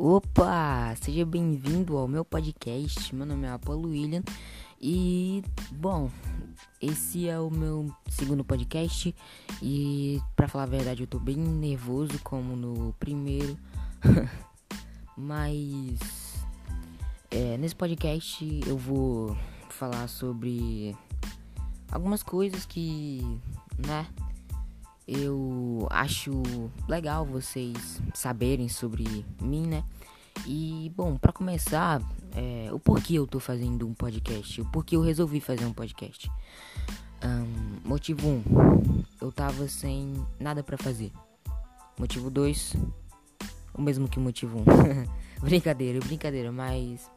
Opa, seja bem-vindo ao meu podcast. Meu nome é Apolo William e, bom, esse é o meu segundo podcast e, para falar a verdade, eu tô bem nervoso como no primeiro, mas é, nesse podcast eu vou falar sobre algumas coisas que, né? Eu acho legal vocês saberem sobre mim, né? E bom, para começar, é, o porquê eu tô fazendo um podcast, o porquê eu resolvi fazer um podcast. Um, motivo 1, um, eu tava sem nada para fazer. Motivo 2, o mesmo que o motivo 1. Um. brincadeira, brincadeira, mas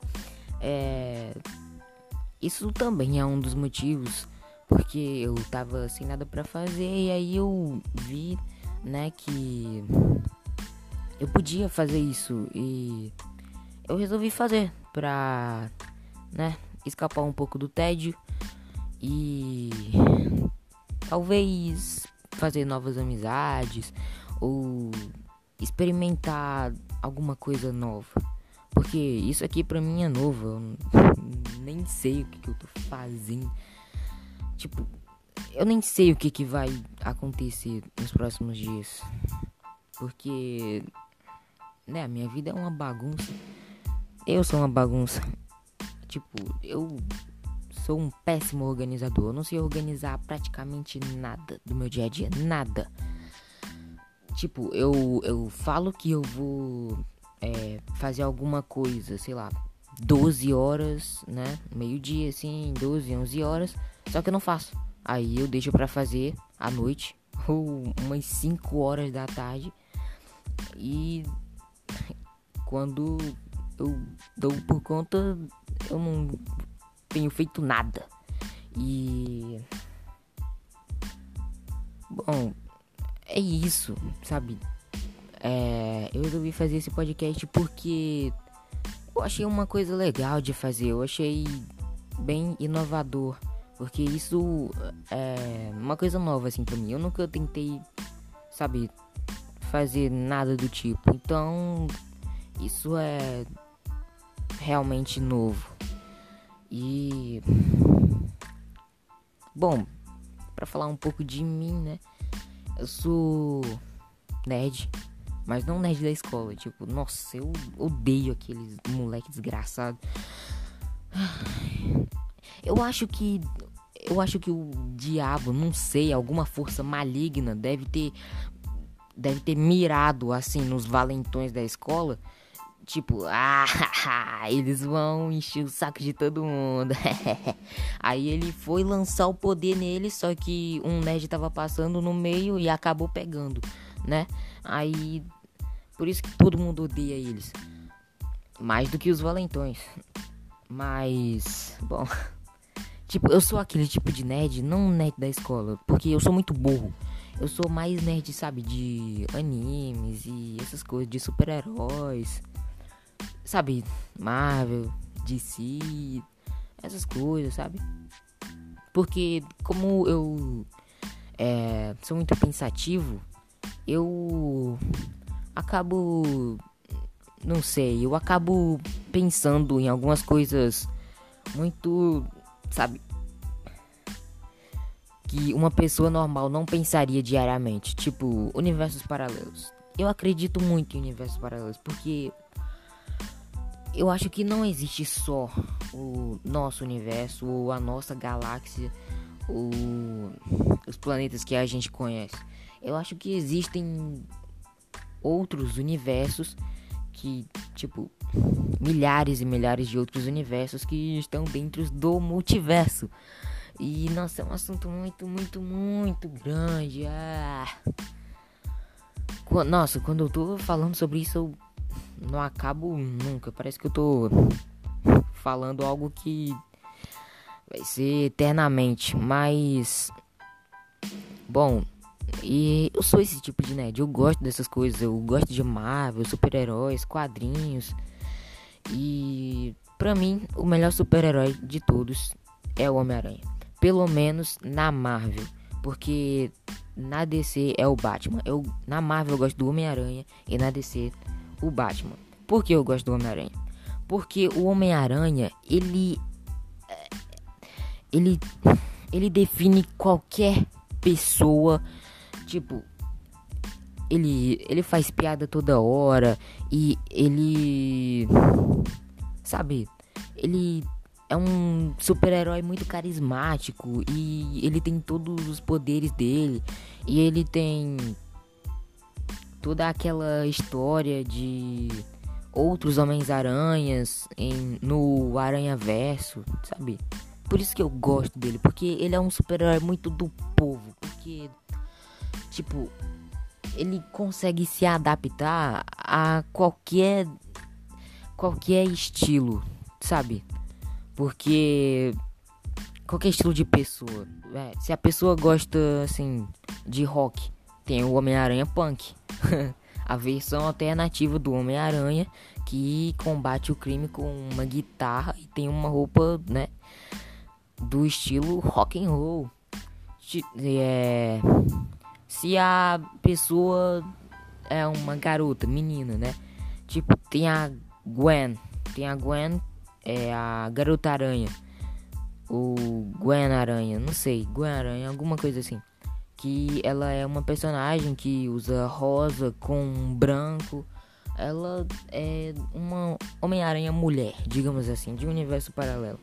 é, isso também é um dos motivos porque eu tava sem nada para fazer e aí eu vi, né, que eu podia fazer isso e eu resolvi fazer pra, né, escapar um pouco do tédio e talvez fazer novas amizades ou experimentar alguma coisa nova. Porque isso aqui pra mim é novo, eu nem sei o que, que eu tô fazendo. Tipo, eu nem sei o que, que vai acontecer nos próximos dias. Porque, né, a minha vida é uma bagunça. Eu sou uma bagunça. Tipo, eu sou um péssimo organizador. Eu não sei organizar praticamente nada do meu dia a dia. Nada. Tipo, eu, eu falo que eu vou é, fazer alguma coisa, sei lá, 12 horas, né? Meio-dia, assim, 12, 11 horas. Só que eu não faço. Aí eu deixo para fazer à noite ou umas 5 horas da tarde. E quando eu dou por conta, eu não tenho feito nada. E bom, é isso, sabe? É, eu resolvi fazer esse podcast porque eu achei uma coisa legal de fazer, eu achei bem inovador. Porque isso é uma coisa nova assim pra mim. Eu nunca tentei, sabe, fazer nada do tipo. Então, isso é realmente novo. E bom, para falar um pouco de mim, né? Eu sou nerd, mas não nerd da escola, tipo, nossa, eu odeio aqueles moleque desgraçado. Eu acho que eu acho que o diabo, não sei, alguma força maligna deve ter deve ter mirado assim nos valentões da escola. Tipo, ah, eles vão encher o saco de todo mundo. Aí ele foi lançar o poder nele, só que um nerd tava passando no meio e acabou pegando, né? Aí por isso que todo mundo odeia eles. Mais do que os valentões. Mas, bom, Tipo, eu sou aquele tipo de nerd, não nerd da escola, porque eu sou muito burro. Eu sou mais nerd, sabe, de animes e essas coisas, de super-heróis. Sabe, Marvel, DC, essas coisas, sabe? Porque como eu é, sou muito pensativo, eu acabo. Não sei, eu acabo pensando em algumas coisas muito sabe? Que uma pessoa normal não pensaria diariamente, tipo universos paralelos. Eu acredito muito em universos paralelos porque eu acho que não existe só o nosso universo ou a nossa galáxia ou os planetas que a gente conhece. Eu acho que existem outros universos que, tipo, milhares e milhares de outros universos que estão dentro do multiverso. E nossa, é um assunto muito, muito, muito grande. Ah. Nossa, quando eu tô falando sobre isso, eu não acabo nunca. Parece que eu tô falando algo que vai ser eternamente. Mas, bom, e eu sou esse tipo de nerd. Eu gosto dessas coisas. Eu gosto de Marvel, super-heróis, quadrinhos. E para mim, o melhor super-herói de todos é o Homem-Aranha. Pelo menos na Marvel, porque na DC é o Batman. Eu na Marvel eu gosto do Homem-Aranha e na DC o Batman. Por que eu gosto do Homem-Aranha? Porque o Homem-Aranha, ele. Ele. Ele define qualquer pessoa. Tipo. Ele, ele faz piada toda hora. E ele. Sabe? Ele é um super-herói muito carismático e ele tem todos os poderes dele e ele tem toda aquela história de outros Homens-Aranhas no Aranha Verso, sabe? Por isso que eu gosto dele, porque ele é um super-herói muito do povo, porque tipo, ele consegue se adaptar a qualquer qualquer estilo, sabe? Porque qualquer estilo de pessoa, é, se a pessoa gosta assim de rock, tem o Homem-Aranha Punk, a versão alternativa do Homem-Aranha que combate o crime com uma guitarra e tem uma roupa, né, do estilo rock and roll. É, se a pessoa é uma garota, menina, né? Tipo, tem a Gwen, tem a Gwen é a Garota Aranha. Ou Gwen Aranha, não sei, Gwen Aranha, alguma coisa assim. Que ela é uma personagem que usa rosa com branco. Ela é uma Homem-Aranha mulher, digamos assim, de um universo paralelo.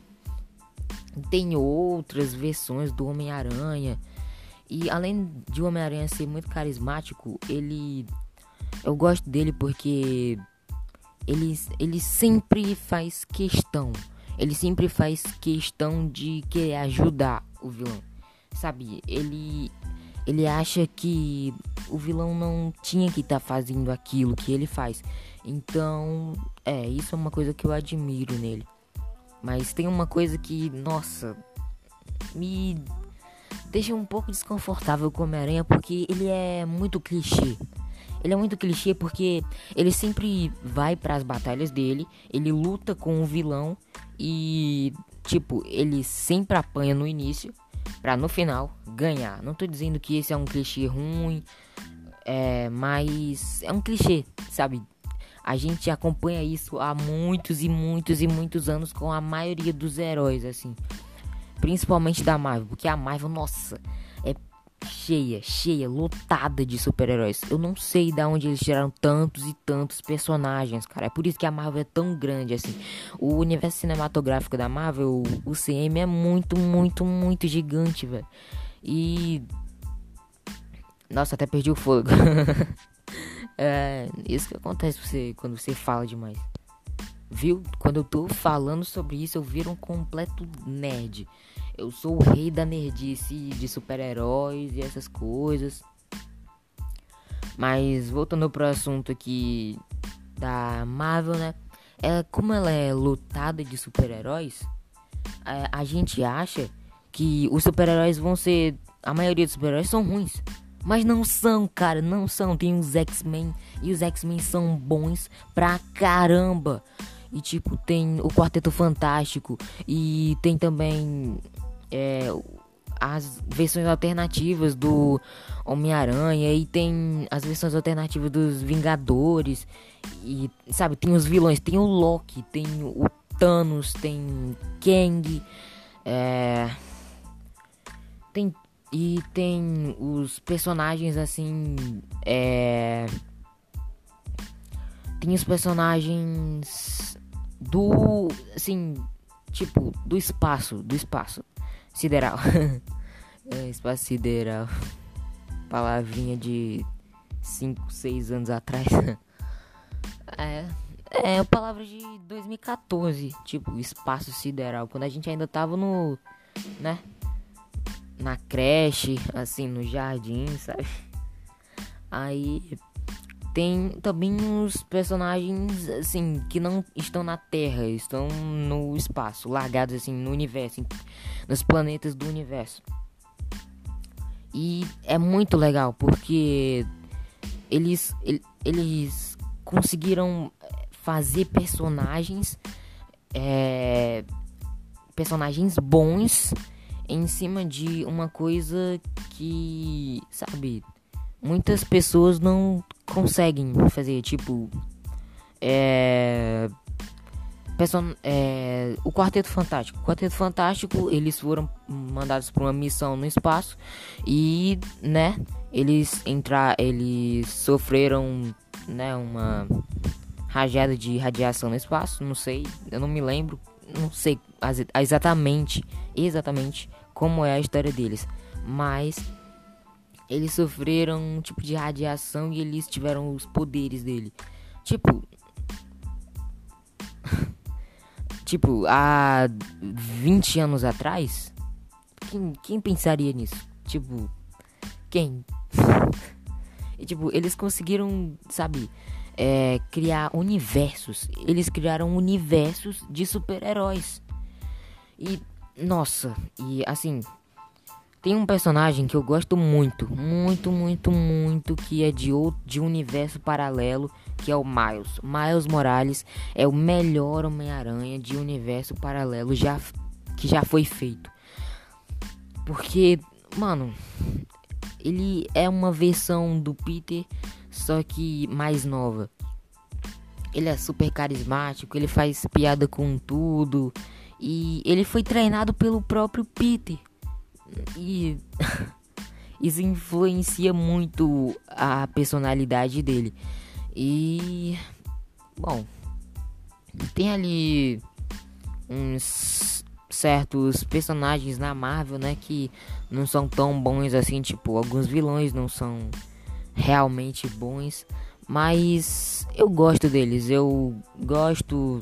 Tem outras versões do Homem-Aranha. E além de Homem-Aranha ser muito carismático, ele. Eu gosto dele porque ele, ele sempre faz questão. Ele sempre faz questão de querer ajudar o vilão. Sabe? Ele ele acha que o vilão não tinha que estar tá fazendo aquilo que ele faz. Então, é, isso é uma coisa que eu admiro nele. Mas tem uma coisa que, nossa, me deixa um pouco desconfortável com Homem-Aranha porque ele é muito clichê. Ele é muito clichê porque ele sempre vai para as batalhas dele, ele luta com o vilão e tipo, ele sempre apanha no início para no final ganhar. Não tô dizendo que esse é um clichê ruim, é, mas é um clichê, sabe? A gente acompanha isso há muitos e muitos e muitos anos com a maioria dos heróis assim. Principalmente da Marvel, porque a Marvel, nossa, é cheia, cheia, lotada de super-heróis. Eu não sei de onde eles tiraram tantos e tantos personagens, cara. É por isso que a Marvel é tão grande assim. O universo cinematográfico da Marvel, o CM é muito, muito, muito gigante, velho. E nossa, até perdi o fogo. é isso que acontece você quando você fala demais. Viu? Quando eu tô falando sobre isso, eu viro um completo nerd. Eu sou o rei da nerdice de super-heróis e essas coisas. Mas voltando pro assunto aqui da Marvel, né? É, como ela é lotada de super-heróis, é, a gente acha que os super-heróis vão ser. A maioria dos super-heróis são ruins. Mas não são, cara, não são. Tem os X-Men e os X-Men são bons pra caramba. E tipo, tem o Quarteto Fantástico. E tem também é, as versões alternativas do Homem-Aranha. E tem as versões alternativas dos Vingadores. E sabe, tem os vilões, tem o Loki, tem o Thanos, tem Kang, é, tem e tem os personagens assim, é, tem os personagens do assim, tipo, do espaço, do espaço sideral. é, espaço sideral. Palavrinha de 5, 6 anos atrás. é, é palavra de 2014, tipo, espaço sideral, quando a gente ainda tava no, né, na creche, assim, no jardim, sabe? Aí tem também os personagens assim que não estão na Terra, estão no espaço, largados assim no universo, nos planetas do universo. E é muito legal porque eles eles conseguiram fazer personagens é, personagens bons em cima de uma coisa que sabe muitas pessoas não conseguem fazer, tipo, É, person é, o Quarteto Fantástico. O Quarteto Fantástico, eles foram mandados para uma missão no espaço e, né, eles entrar, eles sofreram, né, uma rajada de radiação no espaço, não sei, eu não me lembro, não sei exatamente, exatamente como é a história deles, mas eles sofreram um tipo de radiação e eles tiveram os poderes dele. Tipo, tipo, há 20 anos atrás, quem, quem pensaria nisso? Tipo, quem? e tipo, eles conseguiram, sabe, é, criar universos. Eles criaram universos de super-heróis. E, nossa, e assim, tem um personagem que eu gosto muito, muito, muito, muito, que é de outro, de universo paralelo, que é o Miles. Miles Morales é o melhor Homem-Aranha de universo paralelo já que já foi feito. Porque, mano, ele é uma versão do Peter só que mais nova. Ele é super carismático, ele faz piada com tudo e ele foi treinado pelo próprio Peter. E isso influencia muito a personalidade dele. E bom, tem ali uns certos personagens na Marvel, né, que não são tão bons assim, tipo, alguns vilões não são realmente bons, mas eu gosto deles. Eu gosto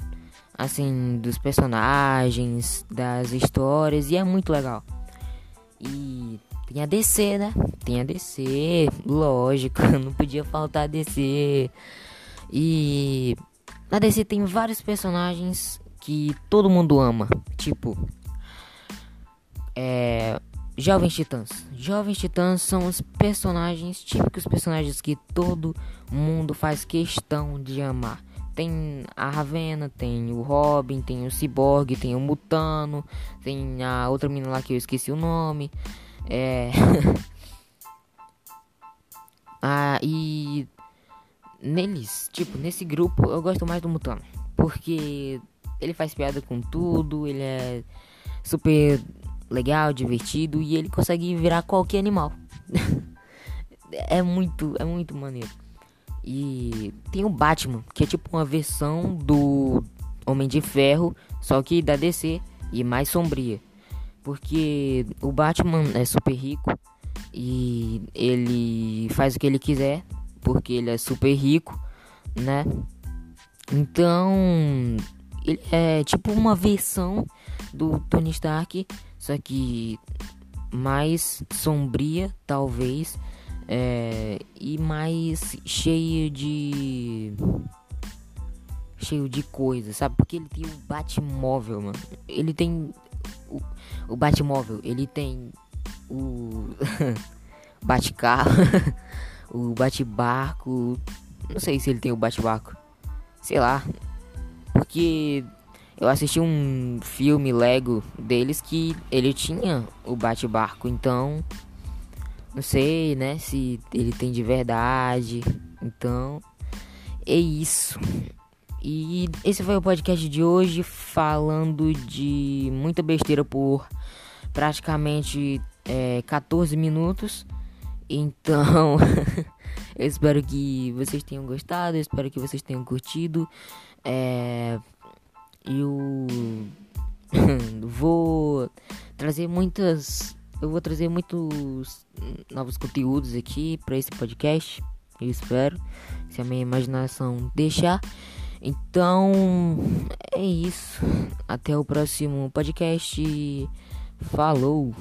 assim dos personagens, das histórias e é muito legal. E tem a DC, né? Tem a DC, lógico, não podia faltar a DC. E na DC tem vários personagens que todo mundo ama, tipo é Jovens Titãs. Jovens Titãs são os personagens típicos personagens que todo mundo faz questão de amar. Tem a Ravena, tem o Robin, tem o Cyborg, tem o Mutano, tem a outra menina lá que eu esqueci o nome. É. ah, e neles, tipo, nesse grupo eu gosto mais do Mutano, porque ele faz piada com tudo, ele é super legal, divertido e ele consegue virar qualquer animal. é muito, é muito maneiro. E tem o Batman, que é tipo uma versão do Homem de Ferro, só que da DC e mais sombria. Porque o Batman é super rico e ele faz o que ele quiser, porque ele é super rico, né? Então, ele é tipo uma versão do Tony Stark só que mais sombria, talvez, é, e mais cheio de cheio de coisas, sabe? Porque ele tem o Batmóvel, mano. Ele tem o, o Batmóvel, ele tem o Batcarro, o Batbarco, não sei se ele tem o Batbarco. Sei lá. Porque eu assisti um filme Lego deles que ele tinha o bate-barco, então não sei, né, se ele tem de verdade. Então é isso. E esse foi o podcast de hoje falando de muita besteira por praticamente é, 14 minutos. Então, eu espero que vocês tenham gostado, eu espero que vocês tenham curtido. É, eu vou trazer muitas eu vou trazer muitos novos conteúdos aqui para esse podcast eu espero. Se a minha imaginação. Deixar então é isso. Até o próximo podcast. Falou